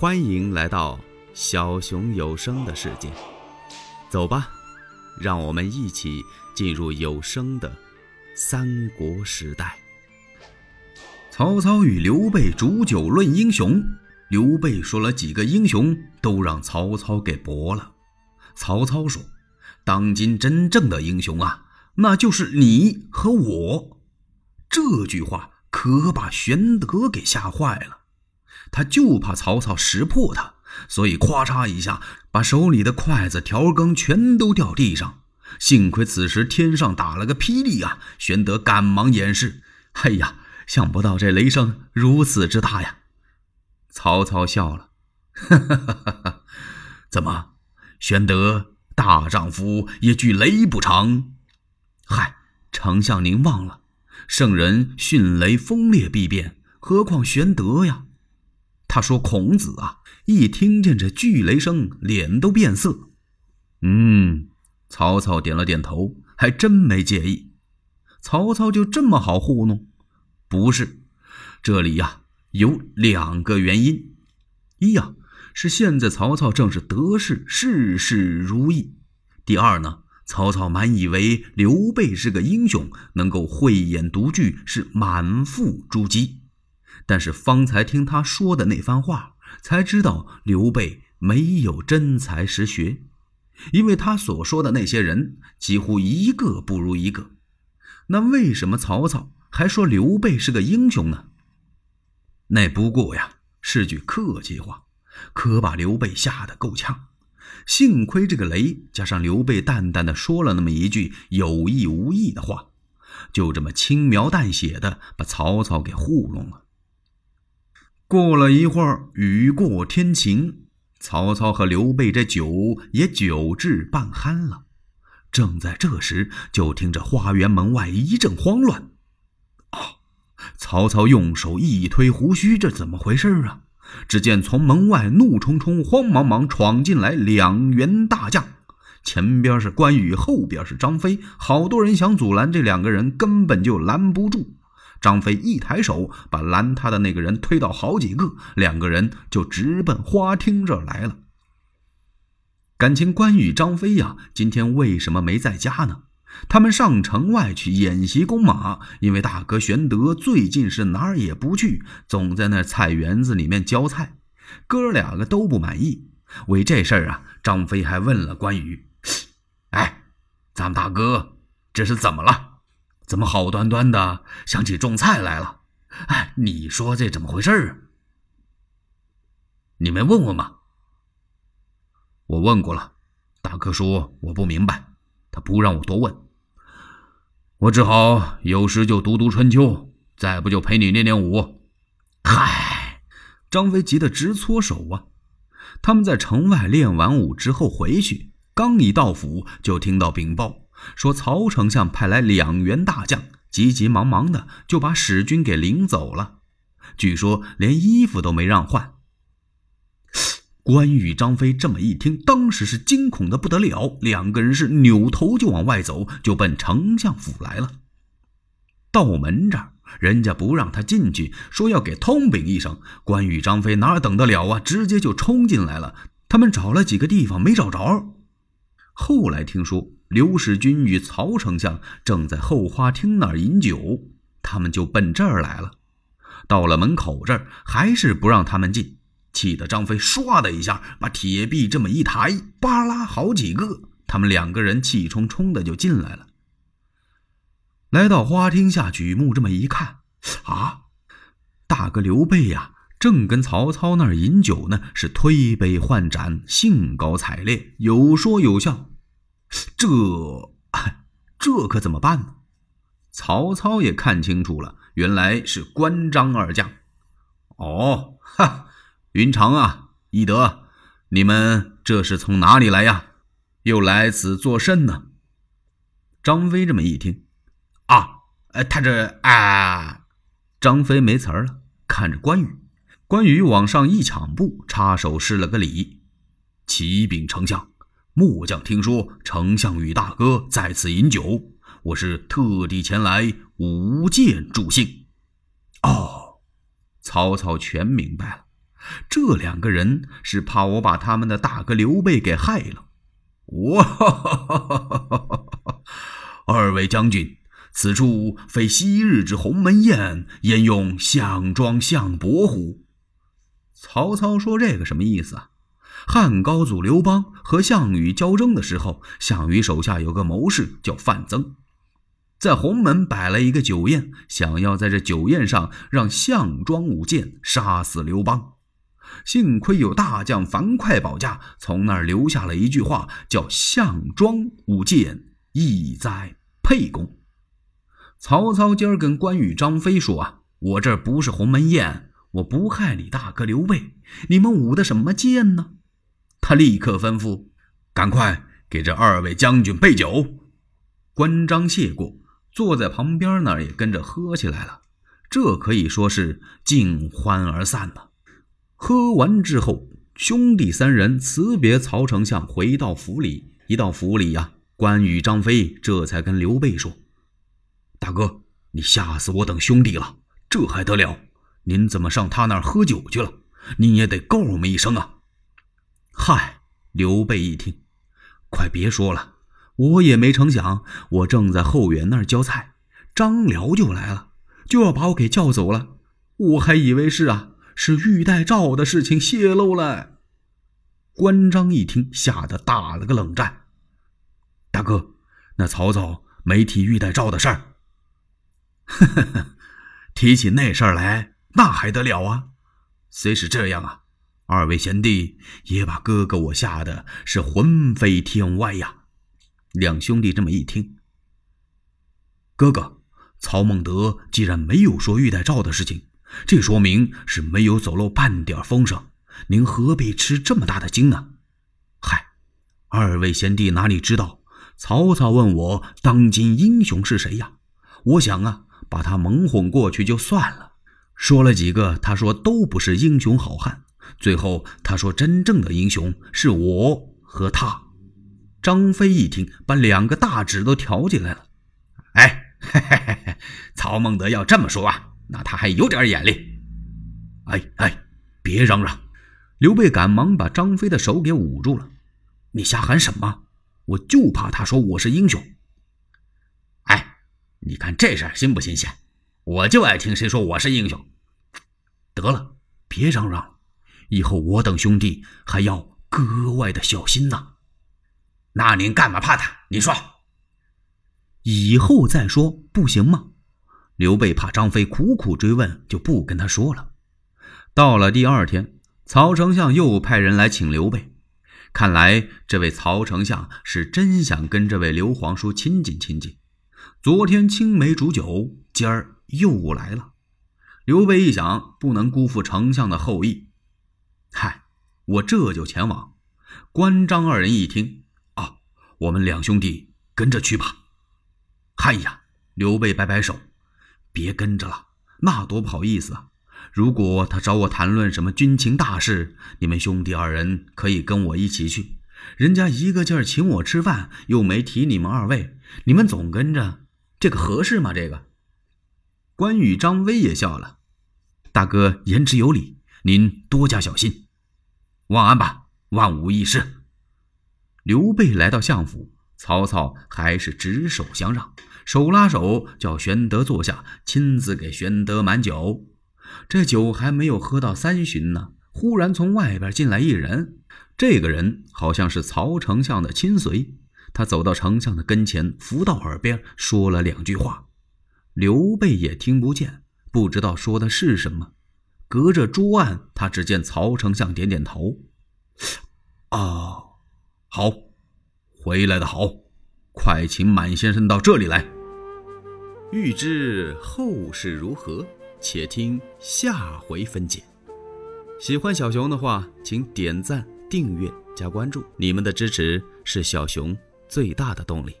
欢迎来到小熊有声的世界，走吧，让我们一起进入有声的三国时代。曹操与刘备煮酒论英雄，刘备说了几个英雄，都让曹操给驳了。曹操说：“当今真正的英雄啊，那就是你和我。”这句话可把玄德给吓坏了。他就怕曹操识破他，所以咵嚓一下把手里的筷子、调羹全都掉地上。幸亏此时天上打了个霹雳啊！玄德赶忙掩饰：“哎呀，想不到这雷声如此之大呀！”曹操笑了：“哈哈哈哈怎么，玄德大丈夫也惧雷不成？嗨，丞相您忘了，圣人迅雷风烈必变，何况玄德呀？”他说：“孔子啊，一听见这巨雷声，脸都变色。”嗯，曹操点了点头，还真没介意。曹操就这么好糊弄？不是，这里呀有两个原因：一呀是现在曹操正是得势，事事如意；第二呢，曹操满以为刘备是个英雄，能够慧眼独具，是满腹珠玑。但是方才听他说的那番话，才知道刘备没有真才实学，因为他所说的那些人几乎一个不如一个。那为什么曹操还说刘备是个英雄呢？那不过呀是句客气话，可把刘备吓得够呛。幸亏这个雷加上刘备淡淡的说了那么一句有意无意的话，就这么轻描淡写的把曹操给糊弄了。过了一会儿，雨过天晴，曹操和刘备这酒也酒至半酣了。正在这时，就听着花园门外一阵慌乱。啊！曹操用手一推胡须，这怎么回事啊？只见从门外怒冲冲、慌忙忙闯进来两员大将，前边是关羽，后边是张飞，好多人想阻拦这两个人，根本就拦不住。张飞一抬手，把拦他的那个人推倒好几个，两个人就直奔花厅这来了。感情关羽、张飞呀，今天为什么没在家呢？他们上城外去演习弓马，因为大哥玄德最近是哪儿也不去，总在那菜园子里面浇菜，哥两个都不满意。为这事儿啊，张飞还问了关羽：“哎，咱们大哥这是怎么了？”怎么好端端的想起种菜来了？哎，你说这怎么回事啊？你没问问吗？我问过了，大哥说我不明白，他不让我多问。我只好有时就读读春秋，再不就陪你练练武。嗨，张飞急得直搓手啊！他们在城外练完武之后回去，刚一到府，就听到禀报。说曹丞相派来两员大将，急急忙忙的就把使君给领走了。据说连衣服都没让换。关羽、张飞这么一听，当时是惊恐的不得了，两个人是扭头就往外走，就奔丞相府来了。到门这儿，人家不让他进去，说要给通禀一声。关羽、张飞哪等得了啊，直接就冲进来了。他们找了几个地方没找着，后来听说。刘使君与曹丞相正在后花厅那儿饮酒，他们就奔这儿来了。到了门口这儿，还是不让他们进，气得张飞唰的一下把铁壁这么一抬，扒拉好几个，他们两个人气冲冲的就进来了。来到花厅下举目这么一看，啊，大哥刘备呀，正跟曹操那儿饮酒呢，是推杯换盏，兴高采烈，有说有笑。这，这可怎么办呢？曹操也看清楚了，原来是关张二将。哦，哈，云长啊，翼德，你们这是从哪里来呀？又来此作甚呢？张飞这么一听，啊，他这啊，张飞没词儿了，看着关羽。关羽往上一抢步，插手施了个礼，启禀丞相。末将听说丞相与大哥在此饮酒，我是特地前来舞剑助兴。哦，曹操全明白了。这两个人是怕我把他们的大哥刘备给害了。哇哈哈哈！二位将军，此处非昔日之鸿门宴，焉用项庄项伯乎？曹操说：“这个什么意思啊？汉高祖刘邦和项羽交争的时候，项羽手下有个谋士叫范增，在鸿门摆了一个酒宴，想要在这酒宴上让项庄舞剑杀死刘邦。幸亏有大将樊哙保驾，从那儿留下了一句话，叫‘项庄舞剑，意在沛公’。曹操今儿跟关羽、张飞说啊，我这不是鸿门宴。”我不害你大哥刘备，你们舞的什么剑呢？他立刻吩咐：“赶快给这二位将军备酒。”关张谢过，坐在旁边那儿也跟着喝起来了。这可以说是尽欢而散了。喝完之后，兄弟三人辞别曹丞相，回到府里。一到府里呀，关羽、张飞这才跟刘备说：“大哥，你吓死我等兄弟了，这还得了？”您怎么上他那儿喝酒去了？您也得告我们一声啊！嗨，刘备一听，快别说了，我也没成想，我正在后园那儿浇菜，张辽就来了，就要把我给叫走了。我还以为是啊，是玉带诏的事情泄露了。关张一听，吓得打了个冷战。大哥，那曹操没提玉带诏的事儿？呵呵呵，提起那事儿来。那还得了啊！虽是这样啊，二位贤弟也把哥哥我吓得是魂飞天外呀。两兄弟这么一听，哥哥曹孟德既然没有说玉带诏的事情，这说明是没有走漏半点风声。您何必吃这么大的惊呢？嗨，二位贤弟哪里知道？曹操问我当今英雄是谁呀？我想啊，把他蒙混过去就算了。说了几个，他说都不是英雄好汉。最后他说真正的英雄是我和他。张飞一听，把两个大指都挑起来了。哎，嘿嘿嘿，曹孟德要这么说啊，那他还有点眼力。哎哎，别嚷嚷！刘备赶忙把张飞的手给捂住了。你瞎喊什么？我就怕他说我是英雄。哎，你看这事儿新不新鲜？我就爱听谁说我是英雄。得了，别嚷嚷，以后我等兄弟还要格外的小心呐。那您干嘛怕他？你说，以后再说不行吗？刘备怕张飞苦苦追问，就不跟他说了。到了第二天，曹丞相又派人来请刘备。看来这位曹丞相是真想跟这位刘皇叔亲近亲近。昨天青梅煮酒，今儿又来了。刘备一想，不能辜负丞相的厚意，嗨，我这就前往。关张二人一听，啊，我们两兄弟跟着去吧。嗨呀，刘备摆摆手，别跟着了，那多不好意思啊。如果他找我谈论什么军情大事，你们兄弟二人可以跟我一起去。人家一个劲儿请我吃饭，又没提你们二位，你们总跟着，这个合适吗？这个？关羽、张飞也笑了。大哥言之有理，您多加小心。万安吧，万无一失。刘备来到相府，曹操还是执手相让，手拉手叫玄德坐下，亲自给玄德满酒。这酒还没有喝到三巡呢，忽然从外边进来一人，这个人好像是曹丞相的亲随。他走到丞相的跟前，伏到耳边说了两句话，刘备也听不见。不知道说的是什么，隔着桌案，他只见曹丞相点点头。哦，好，回来的好，快请满先生到这里来。欲知后事如何，且听下回分解。喜欢小熊的话，请点赞、订阅、加关注，你们的支持是小熊最大的动力。